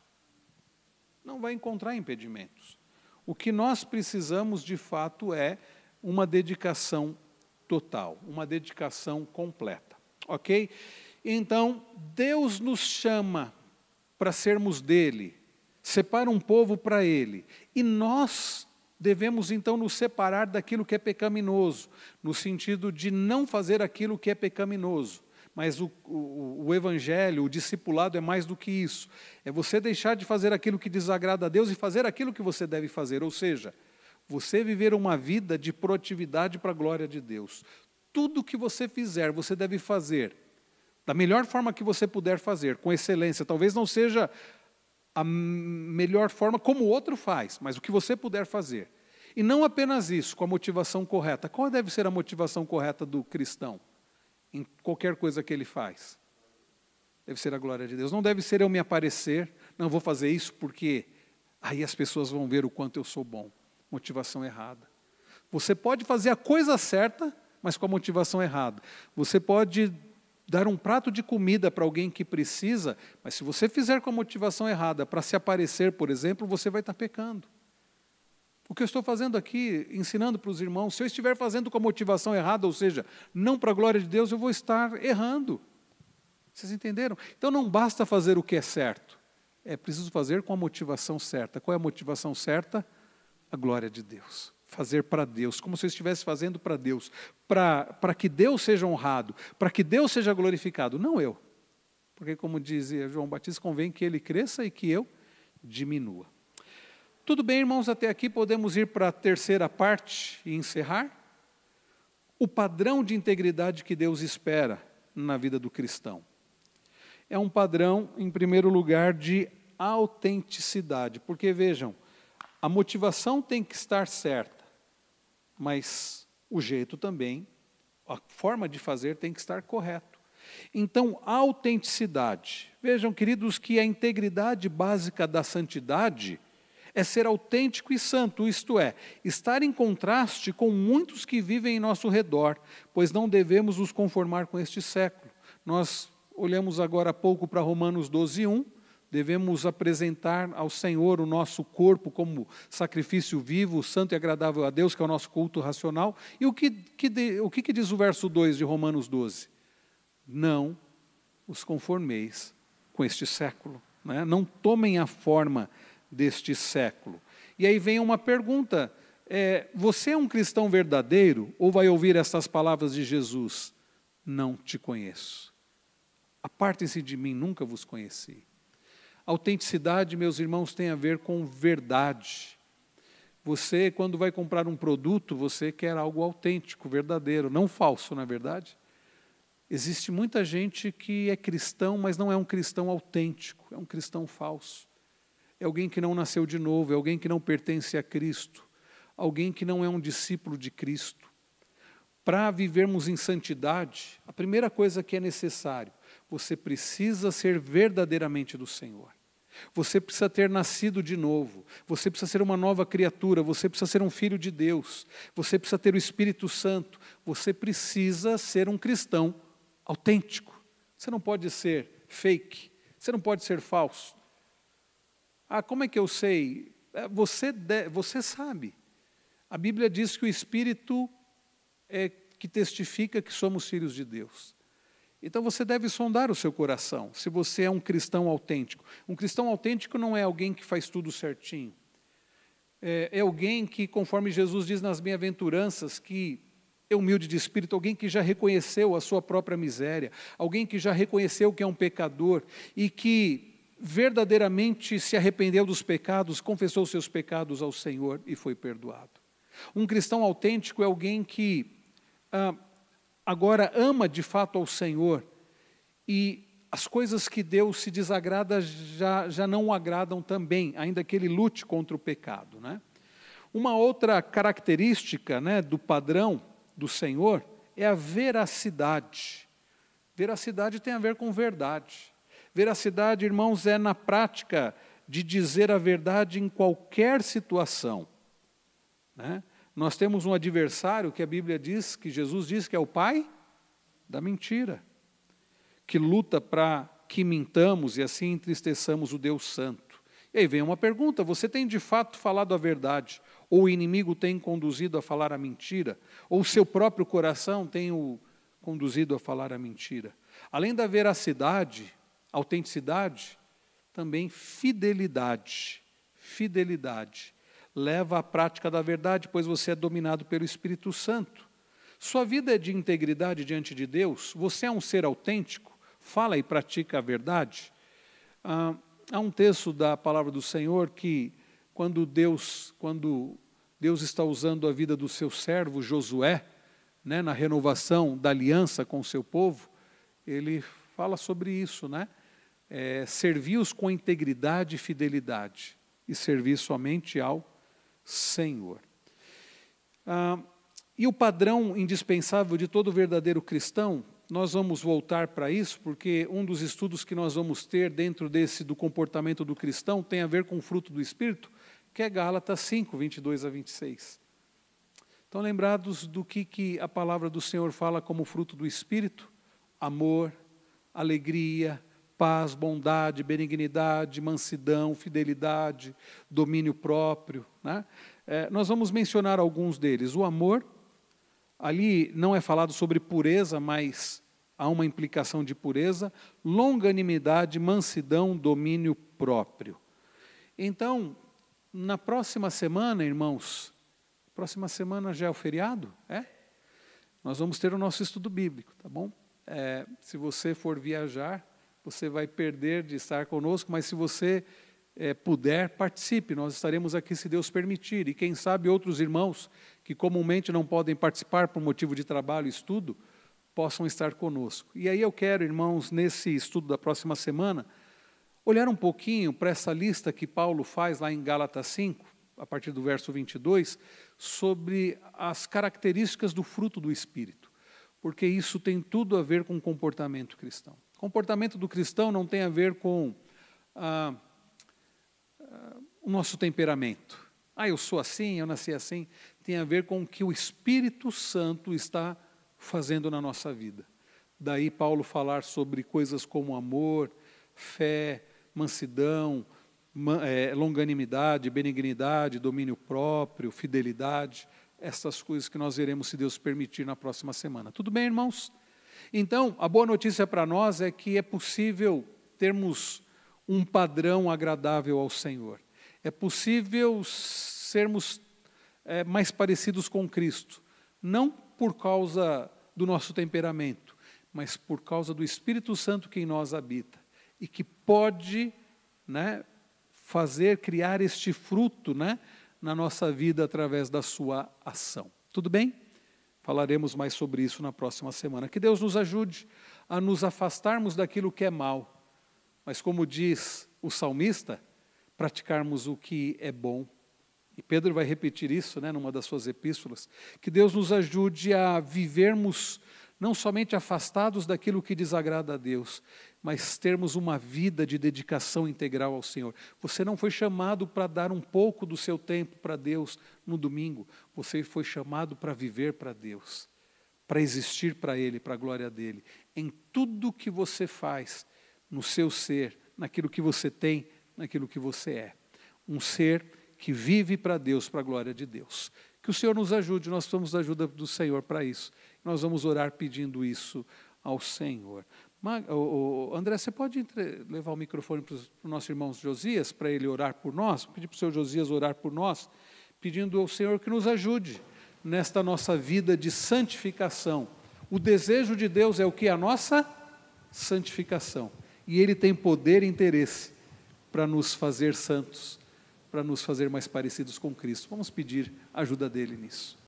Não vai encontrar impedimentos. O que nós precisamos de fato é uma dedicação total, uma dedicação completa. Ok? Então, Deus nos chama para sermos dele, separa um povo para ele, e nós devemos então nos separar daquilo que é pecaminoso, no sentido de não fazer aquilo que é pecaminoso. Mas o, o, o, evangelho, o discipulado é mais do que isso. É você deixar de fazer aquilo que desagrada a Deus e fazer aquilo que você deve fazer. Ou seja, você viver uma vida de proatividade para a glória de Deus. Tudo que você fizer, você deve fazer da melhor forma que você puder fazer, com excelência. Talvez não seja a melhor forma como o outro faz, mas o que você puder fazer. E não apenas isso, com a motivação correta. Qual deve ser a motivação correta do cristão em qualquer coisa que ele faz? Deve ser a glória de Deus. Não deve ser eu me aparecer, não vou fazer isso porque aí as pessoas vão ver o quanto eu sou bom motivação errada. Você pode fazer a coisa certa, mas com a motivação errada. Você pode dar um prato de comida para alguém que precisa, mas se você fizer com a motivação errada para se aparecer, por exemplo, você vai estar pecando. O que eu estou fazendo aqui, ensinando para os irmãos, se eu estiver fazendo com a motivação errada, ou seja, não para a glória de Deus, eu vou estar errando. Vocês entenderam? Então não basta fazer o que é certo, é preciso fazer com a motivação certa. Qual é a motivação certa? a glória de Deus. Fazer para Deus, como se eu estivesse fazendo para Deus, para que Deus seja honrado, para que Deus seja glorificado, não eu. Porque, como dizia João Batista, convém que ele cresça e que eu diminua. Tudo bem, irmãos, até aqui podemos ir para a terceira parte e encerrar? O padrão de integridade que Deus espera na vida do cristão. É um padrão, em primeiro lugar, de autenticidade, porque vejam, a motivação tem que estar certa, mas o jeito também, a forma de fazer tem que estar correto. Então, autenticidade. Vejam, queridos, que a integridade básica da santidade é ser autêntico e santo, isto é, estar em contraste com muitos que vivem em nosso redor, pois não devemos nos conformar com este século. Nós olhamos agora há pouco para Romanos 12, 1, Devemos apresentar ao Senhor o nosso corpo como sacrifício vivo, santo e agradável a Deus, que é o nosso culto racional. E o que, que, o que, que diz o verso 2 de Romanos 12? Não os conformeis com este século. Né? Não tomem a forma deste século. E aí vem uma pergunta: é, você é um cristão verdadeiro ou vai ouvir essas palavras de Jesus? Não te conheço. Apartem-se de mim, nunca vos conheci. Autenticidade, meus irmãos, tem a ver com verdade. Você, quando vai comprar um produto, você quer algo autêntico, verdadeiro, não falso, na é verdade? Existe muita gente que é cristão, mas não é um cristão autêntico, é um cristão falso. É alguém que não nasceu de novo, é alguém que não pertence a Cristo, alguém que não é um discípulo de Cristo. Para vivermos em santidade, a primeira coisa que é necessário, você precisa ser verdadeiramente do Senhor. Você precisa ter nascido de novo, você precisa ser uma nova criatura, você precisa ser um filho de Deus, você precisa ter o Espírito Santo, você precisa ser um cristão autêntico. Você não pode ser fake, você não pode ser falso. Ah, como é que eu sei? É, você, de, você sabe. A Bíblia diz que o Espírito é que testifica que somos filhos de Deus. Então você deve sondar o seu coração, se você é um cristão autêntico. Um cristão autêntico não é alguém que faz tudo certinho. É, é alguém que, conforme Jesus diz nas bem-aventuranças, que é humilde de espírito, alguém que já reconheceu a sua própria miséria, alguém que já reconheceu que é um pecador e que verdadeiramente se arrependeu dos pecados, confessou seus pecados ao Senhor e foi perdoado. Um cristão autêntico é alguém que ah, agora ama de fato ao Senhor e as coisas que Deus se desagrada já, já não o agradam também, ainda que ele lute contra o pecado. Né? Uma outra característica né, do padrão do Senhor é a veracidade. Veracidade tem a ver com verdade. Veracidade, irmãos, é na prática de dizer a verdade em qualquer situação. Né? Nós temos um adversário que a Bíblia diz, que Jesus diz que é o pai da mentira, que luta para que mintamos e assim entristeçamos o Deus Santo. E aí vem uma pergunta: você tem de fato falado a verdade? Ou o inimigo tem conduzido a falar a mentira? Ou o seu próprio coração tem o conduzido a falar a mentira? Além da veracidade, autenticidade, também fidelidade. Fidelidade. Leva à prática da verdade, pois você é dominado pelo Espírito Santo. Sua vida é de integridade diante de Deus? Você é um ser autêntico? Fala e pratica a verdade? Ah, há um texto da palavra do Senhor que, quando Deus, quando Deus está usando a vida do seu servo Josué, né, na renovação da aliança com o seu povo, ele fala sobre isso, né? É, servir-os com integridade e fidelidade e servir somente ao Senhor. Ah, e o padrão indispensável de todo verdadeiro cristão, nós vamos voltar para isso, porque um dos estudos que nós vamos ter dentro desse do comportamento do cristão tem a ver com o fruto do Espírito, que é Gálatas 5, 22 a 26. Estão lembrados do que, que a palavra do Senhor fala como fruto do Espírito? Amor, alegria, paz, bondade, benignidade, mansidão, fidelidade, domínio próprio. Né? É, nós vamos mencionar alguns deles. O amor, ali não é falado sobre pureza, mas há uma implicação de pureza. Longanimidade, mansidão, domínio próprio. Então, na próxima semana, irmãos, próxima semana já é o feriado? É? Nós vamos ter o nosso estudo bíblico, tá bom? É, se você for viajar, você vai perder de estar conosco, mas se você é, puder, participe. Nós estaremos aqui se Deus permitir. E quem sabe outros irmãos que comumente não podem participar por motivo de trabalho e estudo, possam estar conosco. E aí eu quero, irmãos, nesse estudo da próxima semana, olhar um pouquinho para essa lista que Paulo faz lá em Gálatas 5, a partir do verso 22, sobre as características do fruto do Espírito, porque isso tem tudo a ver com o comportamento cristão. Comportamento do cristão não tem a ver com ah, ah, o nosso temperamento. Ah, eu sou assim, eu nasci assim. Tem a ver com o que o Espírito Santo está fazendo na nossa vida. Daí Paulo falar sobre coisas como amor, fé, mansidão, é, longanimidade, benignidade, domínio próprio, fidelidade, essas coisas que nós veremos, se Deus permitir, na próxima semana. Tudo bem, irmãos? Então, a boa notícia para nós é que é possível termos um padrão agradável ao Senhor. É possível sermos é, mais parecidos com Cristo, não por causa do nosso temperamento, mas por causa do Espírito Santo que em nós habita e que pode né, fazer, criar este fruto né, na nossa vida através da sua ação. Tudo bem? Falaremos mais sobre isso na próxima semana. Que Deus nos ajude a nos afastarmos daquilo que é mal, mas, como diz o salmista, praticarmos o que é bom. E Pedro vai repetir isso né, numa das suas epístolas. Que Deus nos ajude a vivermos não somente afastados daquilo que desagrada a Deus, mas termos uma vida de dedicação integral ao Senhor. Você não foi chamado para dar um pouco do seu tempo para Deus no domingo, você foi chamado para viver para Deus, para existir para Ele, para a glória dele. Em tudo que você faz, no seu ser, naquilo que você tem, naquilo que você é. Um ser que vive para Deus, para a glória de Deus. Que o Senhor nos ajude, nós precisamos da ajuda do Senhor para isso. Nós vamos orar pedindo isso ao Senhor. André, você pode levar o microfone para o nosso irmão Josias, para ele orar por nós? Pedir para o senhor Josias orar por nós, pedindo ao Senhor que nos ajude nesta nossa vida de santificação. O desejo de Deus é o que? A nossa santificação. E Ele tem poder e interesse para nos fazer santos, para nos fazer mais parecidos com Cristo. Vamos pedir ajuda dele nisso.